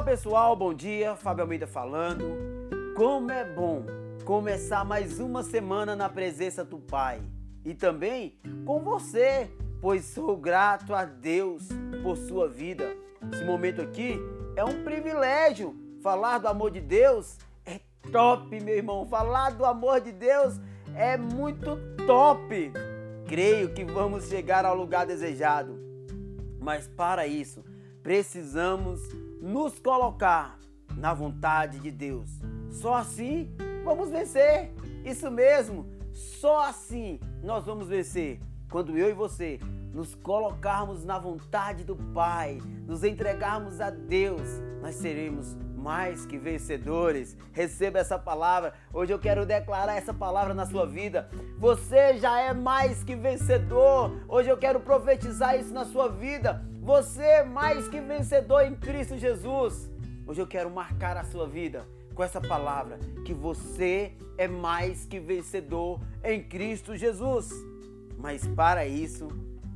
Olá pessoal, bom dia, Fábio Almeida falando. Como é bom começar mais uma semana na presença do Pai e também com você, pois sou grato a Deus por sua vida. Esse momento aqui é um privilégio. Falar do amor de Deus é top, meu irmão. Falar do amor de Deus é muito top. Creio que vamos chegar ao lugar desejado. Mas para isso, precisamos nos colocar na vontade de Deus. Só assim vamos vencer. Isso mesmo. Só assim nós vamos vencer. Quando eu e você nos colocarmos na vontade do Pai, nos entregarmos a Deus, nós seremos mais que vencedores. Receba essa palavra. Hoje eu quero declarar essa palavra na sua vida. Você já é mais que vencedor. Hoje eu quero profetizar isso na sua vida. Você é mais que vencedor em Cristo Jesus. Hoje eu quero marcar a sua vida com essa palavra que você é mais que vencedor em Cristo Jesus. Mas para isso,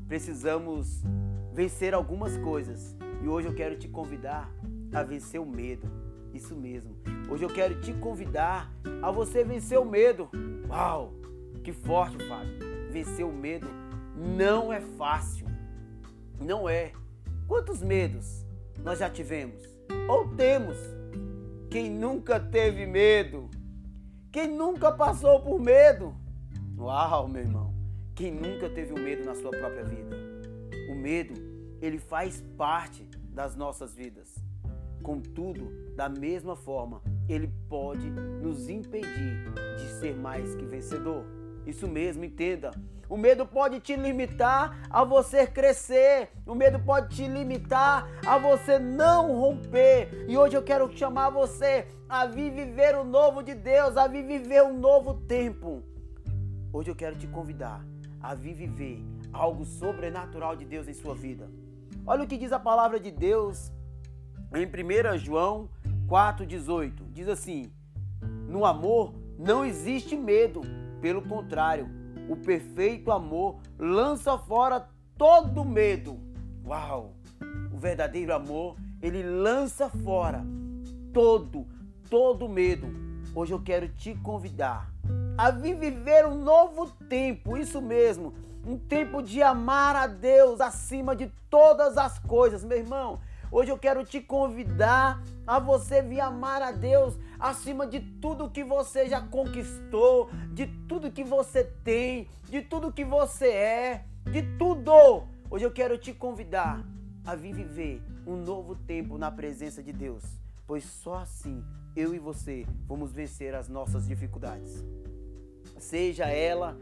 precisamos vencer algumas coisas. E hoje eu quero te convidar a vencer o medo. Isso mesmo. Hoje eu quero te convidar a você vencer o medo. Uau! Que forte, Fábio. Vencer o medo não é fácil. Não é. Quantos medos nós já tivemos? Ou temos? Quem nunca teve medo? Quem nunca passou por medo? Uau, meu irmão. Quem nunca teve o um medo na sua própria vida? O medo, ele faz parte das nossas vidas. Contudo, da mesma forma, ele pode nos impedir de ser mais que vencedor. Isso mesmo, entenda. O medo pode te limitar a você crescer. O medo pode te limitar a você não romper. E hoje eu quero chamar você a viver o novo de Deus, a viver um novo tempo. Hoje eu quero te convidar a viver algo sobrenatural de Deus em sua vida. Olha o que diz a palavra de Deus em 1 João 4,18. Diz assim: No amor não existe medo, pelo contrário, o perfeito amor lança fora todo medo. Uau! O verdadeiro amor, ele lança fora todo, todo medo. Hoje eu quero te convidar a viver um novo tempo, isso mesmo, um tempo de amar a Deus acima de todas as coisas, meu irmão. Hoje eu quero te convidar a você vir amar a Deus acima de tudo que você já conquistou, de tudo que você tem, de tudo que você é, de tudo. Hoje eu quero te convidar a vir viver um novo tempo na presença de Deus, pois só assim eu e você vamos vencer as nossas dificuldades. Seja ela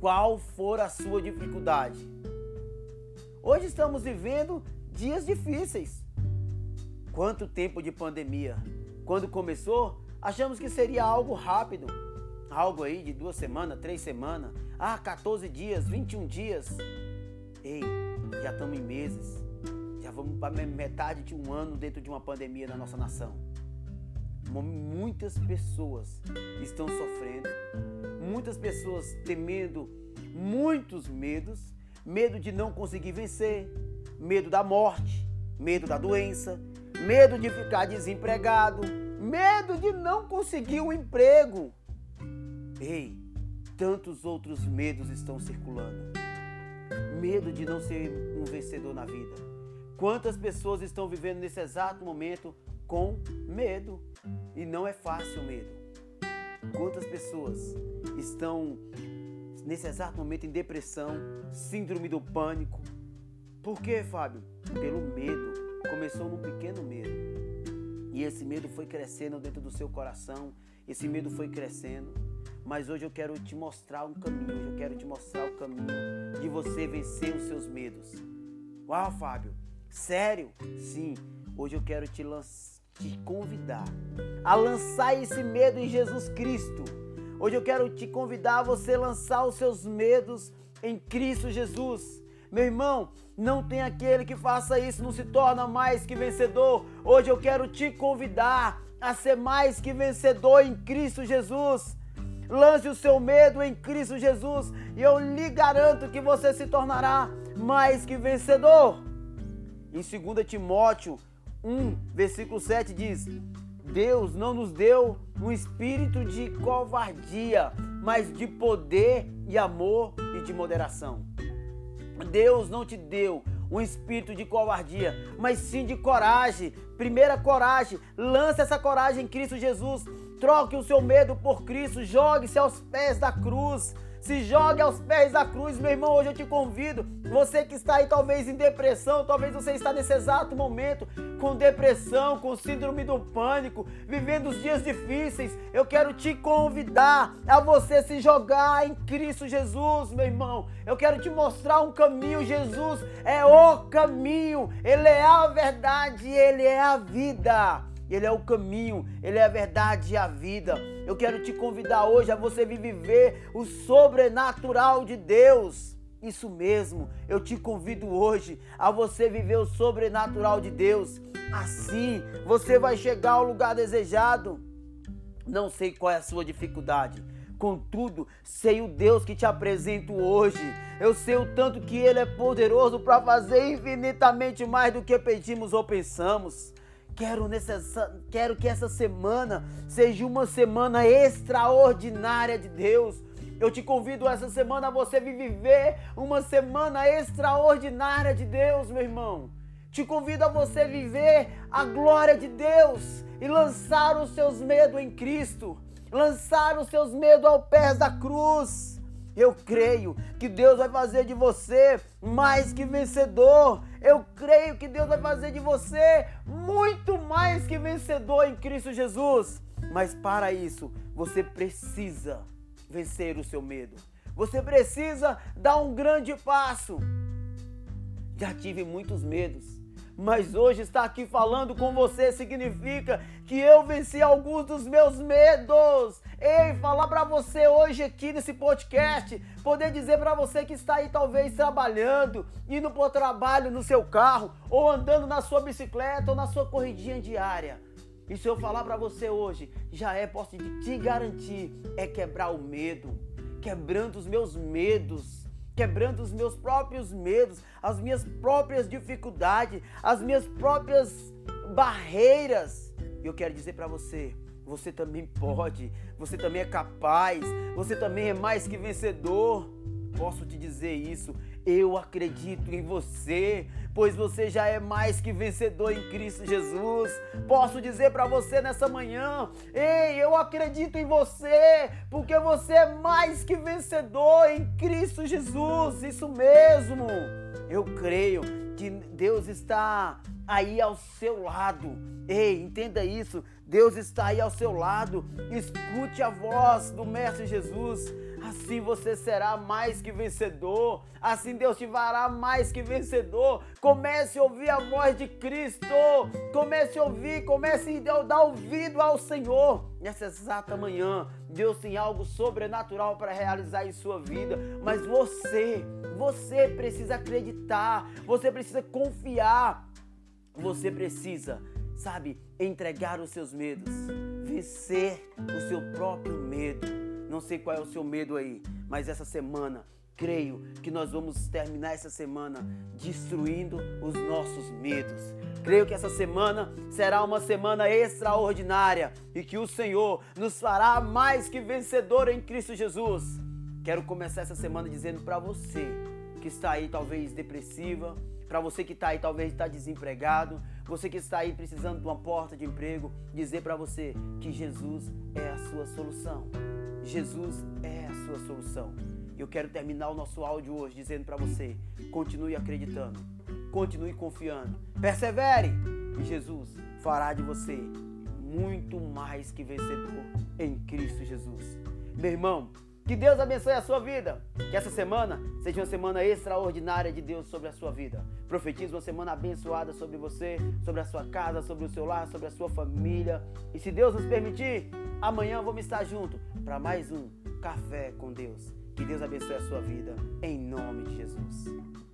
qual for a sua dificuldade. Hoje estamos vivendo dias difíceis. Quanto tempo de pandemia? Quando começou, achamos que seria algo rápido. Algo aí de duas semanas, três semanas. Ah, 14 dias, 21 dias. Ei, já estamos em meses. Já vamos para metade de um ano dentro de uma pandemia na nossa nação. Muitas pessoas estão sofrendo, muitas pessoas temendo muitos medos, medo de não conseguir vencer, medo da morte, medo da doença, medo de ficar desempregado, medo de não conseguir um emprego. Ei, tantos outros medos estão circulando. Medo de não ser um vencedor na vida. Quantas pessoas estão vivendo nesse exato momento com medo? E não é fácil o medo. Quantas pessoas estão nesse exato momento em depressão, síndrome do pânico? Por quê, Fábio? Pelo medo começou num pequeno medo. E esse medo foi crescendo dentro do seu coração, esse medo foi crescendo. Mas hoje eu quero te mostrar um caminho, hoje eu quero te mostrar o caminho de você vencer os seus medos. Uau, Fábio, sério? Sim, hoje eu quero te, te convidar a lançar esse medo em Jesus Cristo. Hoje eu quero te convidar a você lançar os seus medos em Cristo Jesus. Meu irmão, não tem aquele que faça isso, não se torna mais que vencedor. Hoje eu quero te convidar a ser mais que vencedor em Cristo Jesus. Lance o seu medo em Cristo Jesus e eu lhe garanto que você se tornará mais que vencedor. Em 2 Timóteo 1, versículo 7 diz: Deus não nos deu um espírito de covardia, mas de poder e amor e de moderação. Deus não te deu um espírito de covardia, mas sim de coragem. Primeira coragem, lance essa coragem em Cristo Jesus. Troque o seu medo por Cristo, jogue-se aos pés da cruz. Se jogue aos pés da cruz, meu irmão. Hoje eu te convido. Você que está aí, talvez em depressão, talvez você está nesse exato momento com depressão, com síndrome do pânico, vivendo os dias difíceis. Eu quero te convidar a você se jogar em Cristo Jesus, meu irmão. Eu quero te mostrar um caminho. Jesus é o caminho, Ele é a verdade, Ele é a vida. Ele é o caminho, Ele é a verdade e a vida. Eu quero te convidar hoje a você viver o sobrenatural de Deus. Isso mesmo, eu te convido hoje a você viver o sobrenatural de Deus. Assim você vai chegar ao lugar desejado. Não sei qual é a sua dificuldade. Contudo, sei o Deus que te apresento hoje. Eu sei o tanto que Ele é poderoso para fazer infinitamente mais do que pedimos ou pensamos. Quero, nessa, quero que essa semana seja uma semana extraordinária de Deus. Eu te convido essa semana a você viver uma semana extraordinária de Deus, meu irmão. Te convido a você viver a glória de Deus e lançar os seus medos em Cristo, lançar os seus medos ao pé da cruz. Eu creio que Deus vai fazer de você mais que vencedor. Eu creio que Deus vai fazer de você muito mais que vencedor em Cristo Jesus. Mas para isso, você precisa vencer o seu medo. Você precisa dar um grande passo. Já tive muitos medos mas hoje estar aqui falando com você significa que eu venci alguns dos meus medos. Ei, falar para você hoje aqui nesse podcast, poder dizer para você que está aí talvez trabalhando, indo para o trabalho no seu carro, ou andando na sua bicicleta ou na sua corridinha diária. E se eu falar para você hoje, já é, posso te garantir, é quebrar o medo, quebrando os meus medos quebrando os meus próprios medos, as minhas próprias dificuldades, as minhas próprias barreiras. E eu quero dizer para você, você também pode, você também é capaz, você também é mais que vencedor. Posso te dizer isso, eu acredito em você, pois você já é mais que vencedor em Cristo Jesus. Posso dizer para você nessa manhã: ei, eu acredito em você, porque você é mais que vencedor em Cristo Jesus. Isso mesmo. Eu creio que Deus está aí ao seu lado. Ei, entenda isso. Deus está aí ao seu lado. Escute a voz do Mestre Jesus. Assim você será mais que vencedor. Assim Deus te fará mais que vencedor. Comece a ouvir a voz de Cristo. Comece a ouvir, comece a dar ouvido ao Senhor. Nessa exata manhã, Deus tem algo sobrenatural para realizar em sua vida. Mas você, você precisa acreditar. Você precisa confiar. Você precisa, sabe, entregar os seus medos, vencer o seu próprio medo não sei qual é o seu medo aí, mas essa semana creio que nós vamos terminar essa semana destruindo os nossos medos. Creio que essa semana será uma semana extraordinária e que o Senhor nos fará mais que vencedor em Cristo Jesus. Quero começar essa semana dizendo para você que está aí talvez depressiva, para você que está aí talvez está desempregado, você que está aí precisando de uma porta de emprego, dizer para você que Jesus é a sua solução. Jesus é a sua solução. Eu quero terminar o nosso áudio hoje dizendo para você: continue acreditando, continue confiando, persevere e Jesus fará de você muito mais que vencedor em Cristo Jesus. Meu irmão, que Deus abençoe a sua vida. Que essa semana seja uma semana extraordinária de Deus sobre a sua vida. Profetizo uma semana abençoada sobre você, sobre a sua casa, sobre o seu lar, sobre a sua família. E se Deus nos permitir, amanhã vamos estar juntos para mais um Café com Deus. Que Deus abençoe a sua vida, em nome de Jesus.